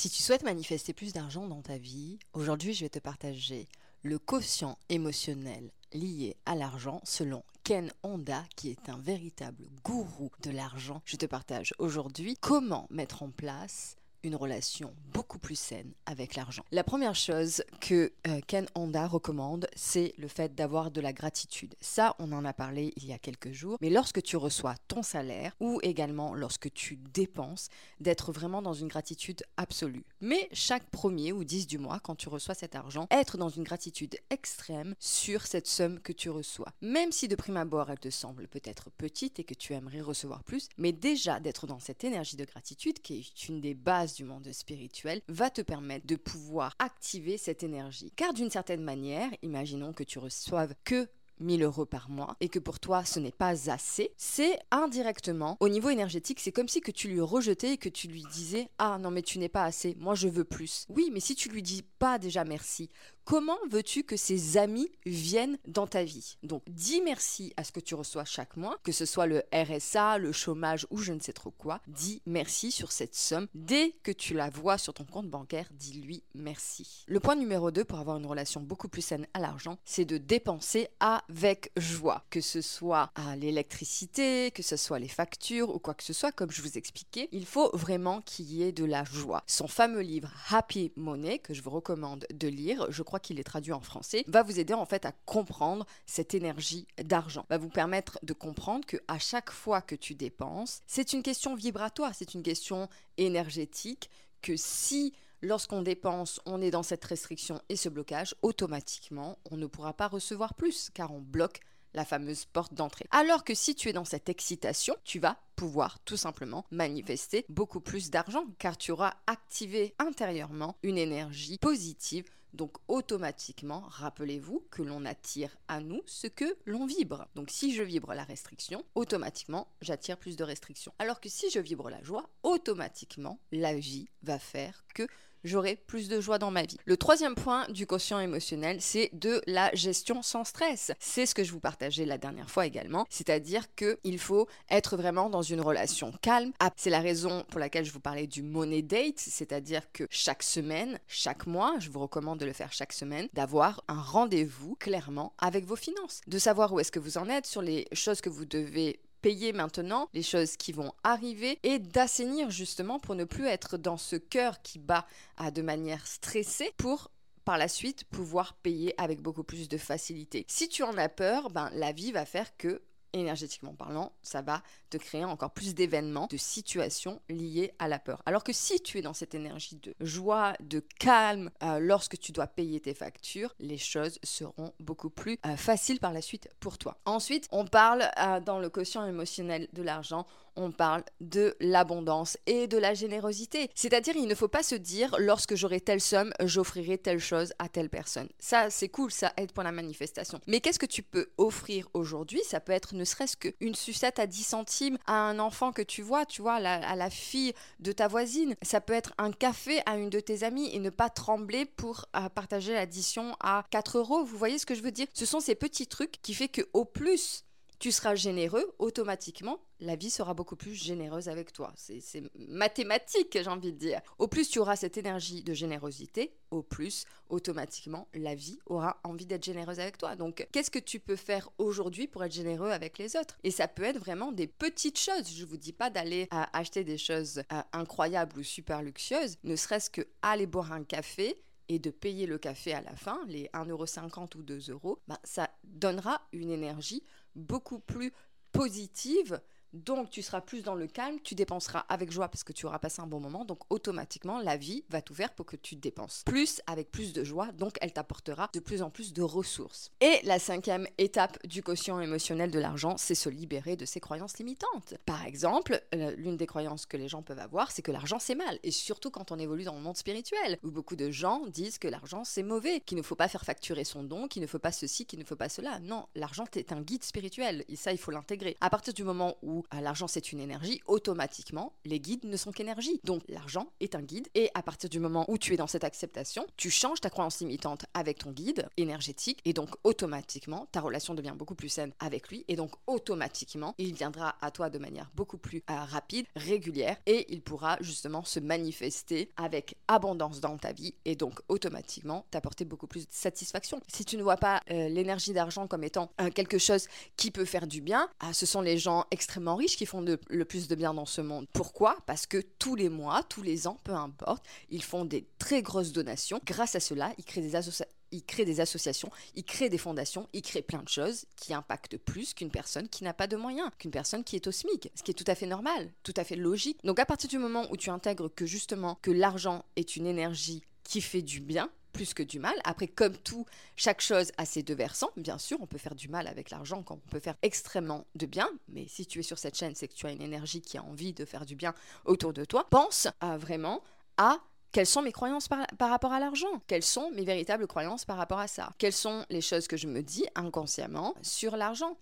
Si tu souhaites manifester plus d'argent dans ta vie, aujourd'hui je vais te partager le quotient émotionnel lié à l'argent selon Ken Honda, qui est un véritable gourou de l'argent. Je te partage aujourd'hui comment mettre en place une relation beaucoup plus saine avec l'argent. La première chose que euh, Ken Honda recommande, c'est le fait d'avoir de la gratitude. Ça, on en a parlé il y a quelques jours, mais lorsque tu reçois ton salaire ou également lorsque tu dépenses, d'être vraiment dans une gratitude absolue. Mais chaque premier ou dix du mois, quand tu reçois cet argent, être dans une gratitude extrême sur cette somme que tu reçois. Même si de prime abord elle te semble peut-être petite et que tu aimerais recevoir plus, mais déjà d'être dans cette énergie de gratitude qui est une des bases du monde spirituel va te permettre de pouvoir activer cette énergie. Car d'une certaine manière, imaginons que tu reçoives que 1000 euros par mois et que pour toi ce n'est pas assez, c'est indirectement au niveau énergétique, c'est comme si que tu lui rejetais et que tu lui disais ah non mais tu n'es pas assez, moi je veux plus. Oui, mais si tu lui dis pas déjà merci, Comment veux-tu que ces amis viennent dans ta vie? Donc, dis merci à ce que tu reçois chaque mois, que ce soit le RSA, le chômage ou je ne sais trop quoi. Dis merci sur cette somme. Dès que tu la vois sur ton compte bancaire, dis-lui merci. Le point numéro 2 pour avoir une relation beaucoup plus saine à l'argent, c'est de dépenser avec joie. Que ce soit à l'électricité, que ce soit les factures ou quoi que ce soit, comme je vous expliquais, il faut vraiment qu'il y ait de la joie. Son fameux livre Happy Money, que je vous recommande de lire, je crois qu'il est traduit en français, va vous aider en fait à comprendre cette énergie d'argent. Va vous permettre de comprendre que à chaque fois que tu dépenses, c'est une question vibratoire, c'est une question énergétique que si lorsqu'on dépense, on est dans cette restriction et ce blocage, automatiquement, on ne pourra pas recevoir plus car on bloque la fameuse porte d'entrée. Alors que si tu es dans cette excitation, tu vas pouvoir tout simplement manifester beaucoup plus d'argent car tu auras activé intérieurement une énergie positive donc automatiquement, rappelez-vous que l'on attire à nous ce que l'on vibre. Donc si je vibre la restriction, automatiquement, j'attire plus de restrictions. Alors que si je vibre la joie, automatiquement, la vie va faire que j'aurai plus de joie dans ma vie. Le troisième point du quotient émotionnel, c'est de la gestion sans stress. C'est ce que je vous partageais la dernière fois également, c'est-à-dire qu'il faut être vraiment dans une relation calme. Ah, c'est la raison pour laquelle je vous parlais du money date, c'est-à-dire que chaque semaine, chaque mois, je vous recommande de le faire chaque semaine, d'avoir un rendez-vous clairement avec vos finances, de savoir où est-ce que vous en êtes sur les choses que vous devez payer maintenant les choses qui vont arriver et d'assainir justement pour ne plus être dans ce cœur qui bat à de manière stressée pour par la suite pouvoir payer avec beaucoup plus de facilité. Si tu en as peur, ben la vie va faire que énergétiquement parlant, ça va te créer encore plus d'événements, de situations liées à la peur. Alors que si tu es dans cette énergie de joie, de calme, euh, lorsque tu dois payer tes factures, les choses seront beaucoup plus euh, faciles par la suite pour toi. Ensuite, on parle euh, dans le quotient émotionnel de l'argent, on parle de l'abondance et de la générosité. C'est-à-dire, il ne faut pas se dire, lorsque j'aurai telle somme, j'offrirai telle chose à telle personne. Ça, c'est cool, ça aide pour la manifestation. Mais qu'est-ce que tu peux offrir aujourd'hui? Ça peut être ne serait-ce qu'une sucette à 10 centimes à un enfant que tu vois, tu vois, à la fille de ta voisine. Ça peut être un café à une de tes amies et ne pas trembler pour euh, partager l'addition à 4 euros. Vous voyez ce que je veux dire? Ce sont ces petits trucs qui fait que au plus tu seras généreux, automatiquement, la vie sera beaucoup plus généreuse avec toi. C'est mathématique, j'ai envie de dire. Au plus tu auras cette énergie de générosité, au plus, automatiquement, la vie aura envie d'être généreuse avec toi. Donc, qu'est-ce que tu peux faire aujourd'hui pour être généreux avec les autres? Et ça peut être vraiment des petites choses. Je ne vous dis pas d'aller acheter des choses euh, incroyables ou super luxueuses, ne serait-ce que aller boire un café et de payer le café à la fin, les 1,50€ ou 2 euros, ben, ça donnera une énergie beaucoup plus positive donc tu seras plus dans le calme, tu dépenseras avec joie parce que tu auras passé un bon moment. Donc automatiquement, la vie va t'ouvrir pour que tu dépenses plus avec plus de joie. Donc elle t'apportera de plus en plus de ressources. Et la cinquième étape du quotient émotionnel de l'argent, c'est se libérer de ses croyances limitantes. Par exemple, euh, l'une des croyances que les gens peuvent avoir, c'est que l'argent c'est mal. Et surtout quand on évolue dans le monde spirituel, où beaucoup de gens disent que l'argent c'est mauvais, qu'il ne faut pas faire facturer son don, qu'il ne faut pas ceci, qu'il ne faut pas cela. Non, l'argent est un guide spirituel. Et ça, il faut l'intégrer. À partir du moment où l'argent c'est une énergie, automatiquement, les guides ne sont qu'énergie. Donc l'argent est un guide et à partir du moment où tu es dans cette acceptation, tu changes ta croyance limitante avec ton guide énergétique et donc automatiquement, ta relation devient beaucoup plus saine avec lui et donc automatiquement, il viendra à toi de manière beaucoup plus euh, rapide, régulière et il pourra justement se manifester avec abondance dans ta vie et donc automatiquement t'apporter beaucoup plus de satisfaction. Si tu ne vois pas euh, l'énergie d'argent comme étant euh, quelque chose qui peut faire du bien, ah, ce sont les gens extrêmement riches qui font le plus de bien dans ce monde. Pourquoi? Parce que tous les mois, tous les ans, peu importe, ils font des très grosses donations. Grâce à cela, ils créent des associations il crée des associations, des fondations, il crée plein de choses qui impactent plus qu'une personne qui n'a pas de moyens, qu'une personne qui est au SMIC, ce qui est tout à fait normal, tout à fait logique. Donc à partir du moment où tu intègres que justement que l'argent est une énergie qui fait du bien, plus que du mal. Après, comme tout, chaque chose a ses deux versants. Bien sûr, on peut faire du mal avec l'argent quand on peut faire extrêmement de bien. Mais si tu es sur cette chaîne, c'est que tu as une énergie qui a envie de faire du bien autour de toi. Pense vraiment à quelles sont mes croyances par, rapport à l'argent Quelles sont mes véritables croyances par rapport à ça Quelles sont les choses que je me dis inconsciemment sur l'argent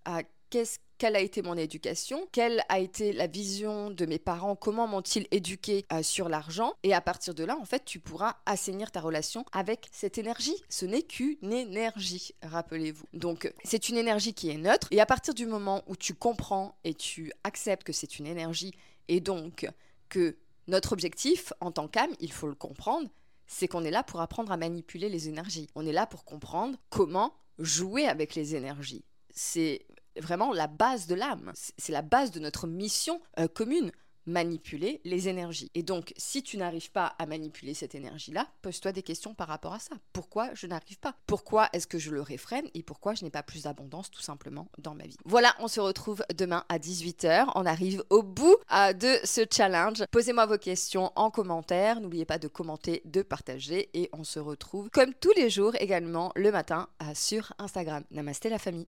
Quelle a été mon éducation, quelle a été la vision de mes parents, comment m'ont-ils éduqué euh, sur l'argent? Et à partir de là, en fait, tu pourras assainir ta relation avec cette énergie. Ce n'est qu'une énergie, rappelez-vous. Donc, c'est une énergie qui est neutre. Et à partir du moment où tu comprends et tu acceptes que c'est une énergie et donc que notre objectif en tant qu'âme, il faut le comprendre, c'est qu'on est là pour apprendre à manipuler les énergies. On est là pour comprendre comment jouer avec les énergies. C'est vraiment la base de l'âme. C'est la base de notre mission euh, commune manipuler les énergies. Et donc, si tu n'arrives pas à manipuler cette énergie-là, pose-toi des questions par rapport à ça. Pourquoi je n'arrive pas? Pourquoi est-ce que je le réfrène et pourquoi je n'ai pas plus d'abondance tout simplement dans ma vie? Voilà, on se retrouve demain à 18h. On arrive au bout euh, de ce challenge. Posez-moi vos questions en commentaire. N'oubliez pas de commenter, de partager et on se retrouve comme tous les jours également le matin euh, sur Instagram. Namasté la famille.